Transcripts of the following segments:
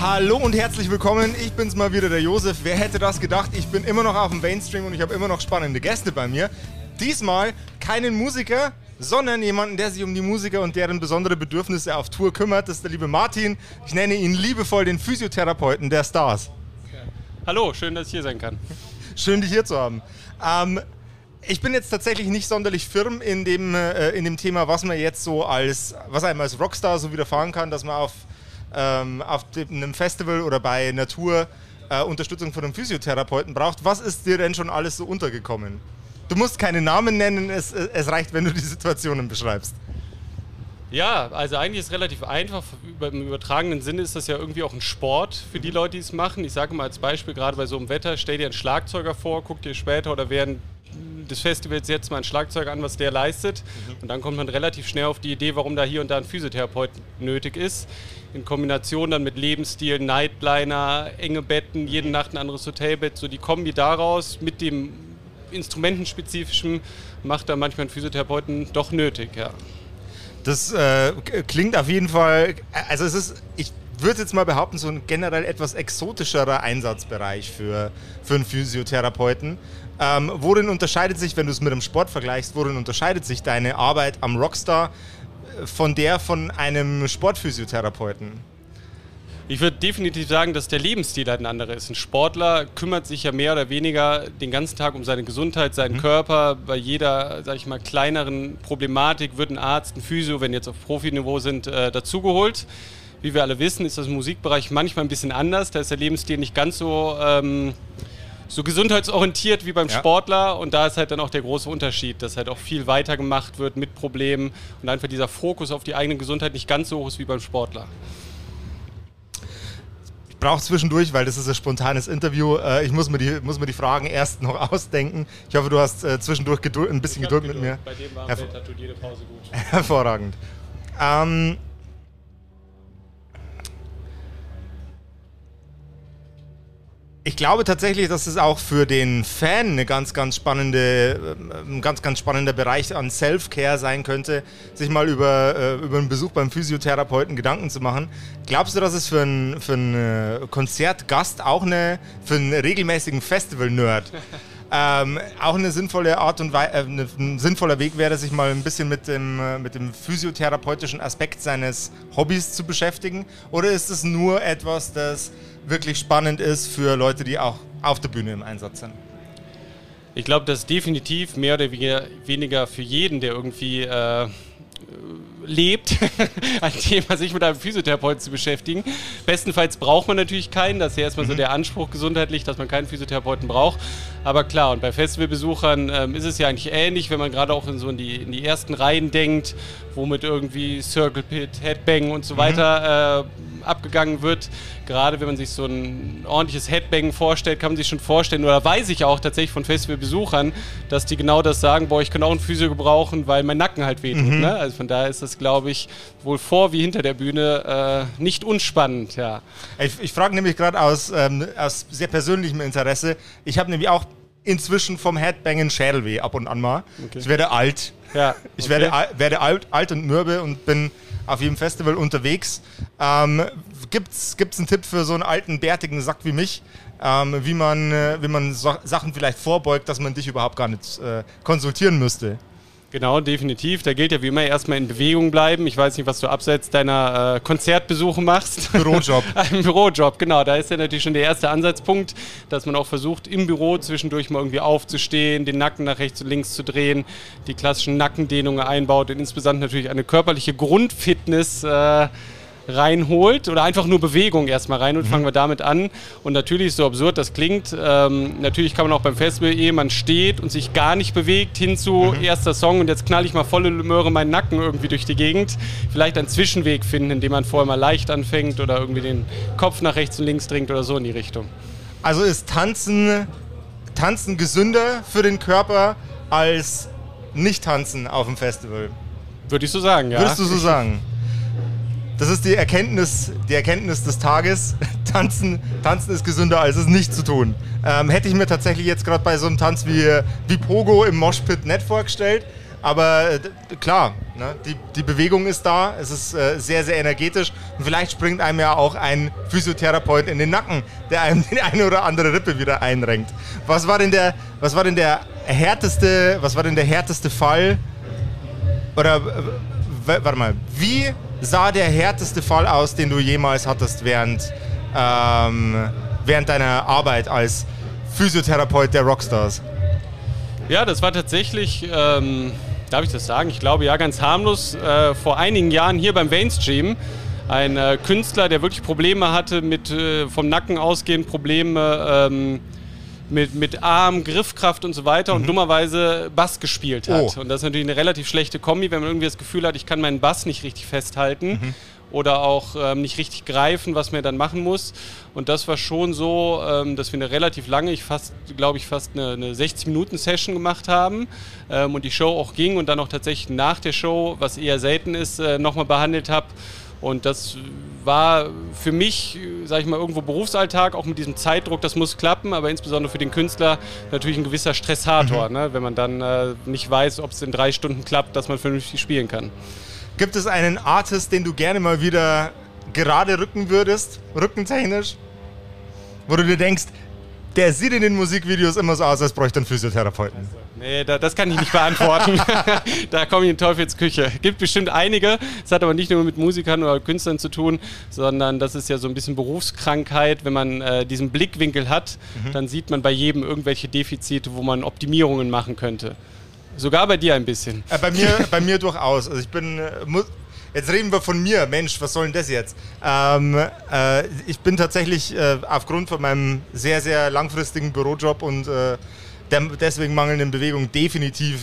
Hallo und herzlich willkommen. Ich bin's mal wieder, der Josef. Wer hätte das gedacht? Ich bin immer noch auf dem Mainstream und ich habe immer noch spannende Gäste bei mir. Diesmal keinen Musiker, sondern jemanden, der sich um die Musiker und deren besondere Bedürfnisse auf Tour kümmert. Das ist der liebe Martin. Ich nenne ihn liebevoll den Physiotherapeuten der Stars. Hallo, schön, dass ich hier sein kann. Schön, dich hier zu haben. Ähm, ich bin jetzt tatsächlich nicht sonderlich firm in dem, äh, in dem Thema, was man jetzt so als, was einem als Rockstar so widerfahren kann, dass man auf ähm, auf einem Festival oder bei Natur äh, Unterstützung von einem Physiotherapeuten braucht. Was ist dir denn schon alles so untergekommen? Du musst keine Namen nennen, es, es reicht, wenn du die Situationen beschreibst. Ja, also eigentlich ist es relativ einfach. Im übertragenen Sinne ist das ja irgendwie auch ein Sport für die Leute, die es machen. Ich sage mal als Beispiel, gerade bei so einem Wetter, stell dir einen Schlagzeuger vor, guck dir später oder während des Festivals jetzt mal ein Schlagzeug an, was der leistet. Mhm. Und dann kommt man relativ schnell auf die Idee, warum da hier und da ein Physiotherapeut nötig ist. In Kombination dann mit Lebensstil, Nightliner, enge Betten, jede Nacht ein anderes Hotelbett. So die Kombi daraus mit dem Instrumentenspezifischen macht da manchmal einen Physiotherapeuten doch nötig, ja. Das äh, klingt auf jeden Fall, also es ist, ich würde jetzt mal behaupten, so ein generell etwas exotischerer Einsatzbereich für, für einen Physiotherapeuten. Ähm, worin unterscheidet sich, wenn du es mit dem Sport vergleichst, worin unterscheidet sich deine Arbeit am Rockstar äh, von der von einem Sportphysiotherapeuten? Ich würde definitiv sagen, dass der Lebensstil halt ein anderer ist. Ein Sportler kümmert sich ja mehr oder weniger den ganzen Tag um seine Gesundheit, seinen mhm. Körper. Bei jeder, sag ich mal, kleineren Problematik wird ein Arzt, ein Physio, wenn jetzt auf Profiniveau sind, äh, dazugeholt. Wie wir alle wissen, ist das Musikbereich manchmal ein bisschen anders. Da ist der Lebensstil nicht ganz so ähm, so gesundheitsorientiert wie beim ja. Sportler und da ist halt dann auch der große Unterschied, dass halt auch viel weiter gemacht wird mit Problemen und einfach dieser Fokus auf die eigene Gesundheit nicht ganz so hoch ist wie beim Sportler. Ich brauche zwischendurch, weil das ist ein spontanes Interview. Äh, ich muss mir, die, muss mir die Fragen erst noch ausdenken. Ich hoffe, du hast äh, zwischendurch Geduld, ein bisschen Geduld, Geduld, mit mir. Bei dem warmen Hervor Wetter tut jede Pause gut. Hervorragend. Ähm, Ich glaube tatsächlich, dass es auch für den Fan eine ganz, ganz spannende, äh, ein ganz, ganz spannender Bereich an Self-Care sein könnte, sich mal über, äh, über einen Besuch beim Physiotherapeuten Gedanken zu machen. Glaubst du, dass es für einen, für einen äh, Konzertgast auch eine, für einen regelmäßigen Festival-Nerd ähm, auch eine sinnvolle Art und Weise, äh, ein sinnvoller Weg wäre, sich mal ein bisschen mit dem, mit dem physiotherapeutischen Aspekt seines Hobbys zu beschäftigen? Oder ist es nur etwas, das wirklich spannend ist für Leute, die auch auf der Bühne im Einsatz sind. Ich glaube, das ist definitiv mehr oder weniger für jeden, der irgendwie äh, lebt, ein Thema, sich mit einem Physiotherapeuten zu beschäftigen. Bestenfalls braucht man natürlich keinen. Das ist ja erstmal mhm. so der Anspruch gesundheitlich, dass man keinen Physiotherapeuten braucht. Aber klar, und bei Festivalbesuchern ähm, ist es ja eigentlich ähnlich, wenn man gerade auch in so in die, in die ersten Reihen denkt, womit irgendwie Circle Pit, Headbang und so mhm. weiter äh, abgegangen wird. Gerade wenn man sich so ein ordentliches Headbang vorstellt, kann man sich schon vorstellen, oder weiß ich auch tatsächlich von Festivalbesuchern, dass die genau das sagen, boah, ich kann auch einen Physio gebrauchen, weil mein Nacken halt wehtut. Mhm. Ne? Also von daher ist das, glaube ich, wohl vor wie hinter der Bühne äh, nicht unspannend. Ja. Ich, ich frage nämlich gerade aus, ähm, aus sehr persönlichem Interesse. Ich habe nämlich auch inzwischen vom Headbangen Schädelweh ab und an mal. Okay. Ich werde alt. Ja, okay. Ich werde, werde alt, alt und mürbe und bin auf jedem Festival unterwegs. Ähm, Gibt es einen Tipp für so einen alten, bärtigen Sack wie mich, ähm, wie man, äh, wie man so Sachen vielleicht vorbeugt, dass man dich überhaupt gar nicht äh, konsultieren müsste? Genau, definitiv. Da gilt ja wie immer erstmal in Bewegung bleiben. Ich weiß nicht, was du abseits deiner äh, Konzertbesuche machst. Bürojob. Ein Bürojob, genau. Da ist ja natürlich schon der erste Ansatzpunkt, dass man auch versucht, im Büro zwischendurch mal irgendwie aufzustehen, den Nacken nach rechts und links zu drehen, die klassischen Nackendehnungen einbaut und insbesondere natürlich eine körperliche Grundfitness. Äh, reinholt oder einfach nur Bewegung erstmal reinholt. Mhm. Fangen wir damit an. Und natürlich, so absurd das klingt, ähm, natürlich kann man auch beim Festival, ehe man steht und sich gar nicht bewegt, hinzu mhm. erster Song und jetzt knall ich mal volle Möhre meinen Nacken irgendwie durch die Gegend. Vielleicht einen Zwischenweg finden, indem man vorher mal leicht anfängt oder irgendwie den Kopf nach rechts und links dringt oder so in die Richtung. Also ist Tanzen, Tanzen gesünder für den Körper als Nicht-Tanzen auf dem Festival? Würde ich so sagen, ja. Würdest du so sagen? Das ist die Erkenntnis, die Erkenntnis des Tages. Tanzen, Tanzen ist gesünder, als es nicht zu tun. Ähm, hätte ich mir tatsächlich jetzt gerade bei so einem Tanz wie, wie Pogo im Moshpit nicht vorgestellt. Aber äh, klar, ne, die, die Bewegung ist da, es ist äh, sehr, sehr energetisch und vielleicht springt einem ja auch ein Physiotherapeut in den Nacken, der einem die eine oder andere Rippe wieder einrenkt. Was war denn der, was war denn der härteste, was war denn der härteste Fall? Oder äh, warte mal, wie sah der härteste Fall aus, den du jemals hattest während, ähm, während deiner Arbeit als Physiotherapeut der Rockstars? Ja, das war tatsächlich, ähm, darf ich das sagen? Ich glaube ja, ganz harmlos. Äh, vor einigen Jahren hier beim Mainstream ein äh, Künstler, der wirklich Probleme hatte mit äh, vom Nacken ausgehend Probleme. Ähm, mit, mit Arm, Griffkraft und so weiter mhm. und dummerweise Bass gespielt hat. Oh. Und das ist natürlich eine relativ schlechte Kombi, wenn man irgendwie das Gefühl hat, ich kann meinen Bass nicht richtig festhalten. Mhm oder auch ähm, nicht richtig greifen, was man dann machen muss. Und das war schon so, ähm, dass wir eine relativ lange, ich fast, glaube ich, fast eine, eine 60-Minuten-Session gemacht haben ähm, und die Show auch ging und dann auch tatsächlich nach der Show, was eher selten ist, äh, nochmal behandelt habe. Und das war für mich, sage ich mal, irgendwo Berufsalltag, auch mit diesem Zeitdruck, das muss klappen, aber insbesondere für den Künstler natürlich ein gewisser Stressator, mhm. ne? wenn man dann äh, nicht weiß, ob es in drei Stunden klappt, dass man vernünftig spielen kann. Gibt es einen Artist, den du gerne mal wieder gerade rücken würdest, rückentechnisch? Wo du dir denkst, der sieht in den Musikvideos immer so aus, als bräuchte einen Physiotherapeuten. Nee, da, das kann ich nicht beantworten. da komme ich in Teufelsküche. Gibt bestimmt einige. Es hat aber nicht nur mit Musikern oder Künstlern zu tun, sondern das ist ja so ein bisschen Berufskrankheit. Wenn man äh, diesen Blickwinkel hat, mhm. dann sieht man bei jedem irgendwelche Defizite, wo man Optimierungen machen könnte. Sogar bei dir ein bisschen. Äh, bei, mir, bei mir durchaus. Also ich bin, äh, Jetzt reden wir von mir. Mensch, was soll denn das jetzt? Ähm, äh, ich bin tatsächlich äh, aufgrund von meinem sehr, sehr langfristigen Bürojob und äh, der deswegen mangelnden Bewegung definitiv,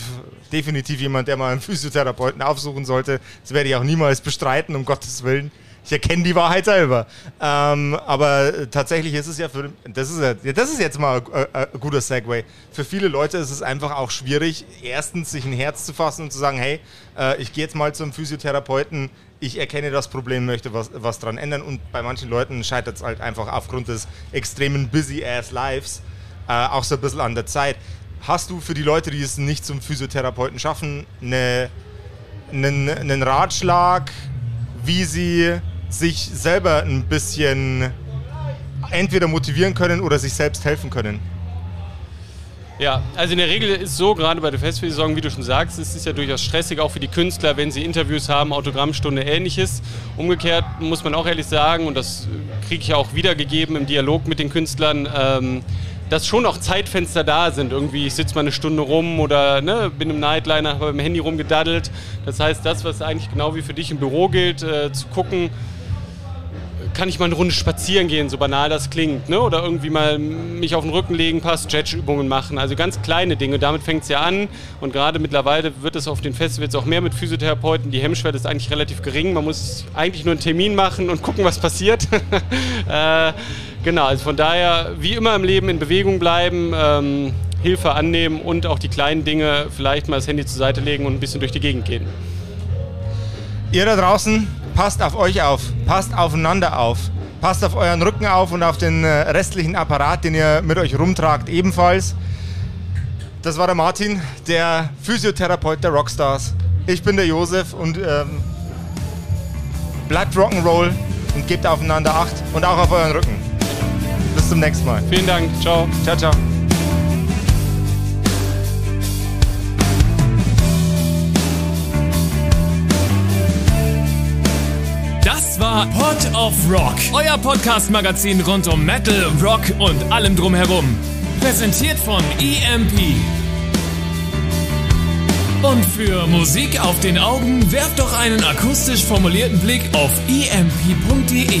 definitiv jemand, der mal einen Physiotherapeuten aufsuchen sollte. Das werde ich auch niemals bestreiten, um Gottes Willen. Ich erkenne die Wahrheit selber. Ähm, aber tatsächlich ist es ja für, das ist, ja, das ist jetzt mal ein, ein guter Segway. Für viele Leute ist es einfach auch schwierig, erstens sich ein Herz zu fassen und zu sagen, hey, äh, ich gehe jetzt mal zum Physiotherapeuten, ich erkenne das Problem, möchte was, was dran ändern und bei manchen Leuten scheitert es halt einfach aufgrund des extremen Busy-Ass-Lives äh, auch so ein bisschen an der Zeit. Hast du für die Leute, die es nicht zum Physiotherapeuten schaffen, eine, einen, einen Ratschlag, wie sie sich selber ein bisschen entweder motivieren können oder sich selbst helfen können? Ja, also in der Regel ist so, gerade bei der Festivalsaison, wie du schon sagst, es ist ja durchaus stressig, auch für die Künstler, wenn sie Interviews haben, Autogrammstunde, ähnliches. Umgekehrt muss man auch ehrlich sagen, und das kriege ich auch wiedergegeben im Dialog mit den Künstlern, ähm, dass schon auch Zeitfenster da sind. Irgendwie, ich sitze mal eine Stunde rum oder ne, bin im Nightliner, habe im Handy rumgedaddelt. Das heißt, das, was eigentlich genau wie für dich im Büro gilt, äh, zu gucken, kann ich mal eine Runde spazieren gehen, so banal das klingt, ne? Oder irgendwie mal mich auf den Rücken legen, paar Stretch-Übungen machen. Also ganz kleine Dinge. Damit fängt es ja an. Und gerade mittlerweile wird es auf den Festivals auch mehr mit Physiotherapeuten. Die Hemmschwelle ist eigentlich relativ gering. Man muss eigentlich nur einen Termin machen und gucken, was passiert. äh, genau, also von daher, wie immer im Leben in Bewegung bleiben. Ähm, Hilfe annehmen und auch die kleinen Dinge vielleicht mal das Handy zur Seite legen und ein bisschen durch die Gegend gehen. Ihr da draußen, passt auf euch auf, passt aufeinander auf, passt auf euren Rücken auf und auf den äh, restlichen Apparat, den ihr mit euch rumtragt, ebenfalls. Das war der Martin, der Physiotherapeut der Rockstars. Ich bin der Josef und ähm, bleibt Rock'n'Roll und gebt aufeinander Acht und auch auf euren Rücken. Bis zum nächsten Mal. Vielen Dank. Ciao. Ciao, ciao. war Pod of Rock, euer Podcast-Magazin rund um Metal, Rock und allem drumherum. Präsentiert von EMP. Und für Musik auf den Augen werft doch einen akustisch formulierten Blick auf emp.de.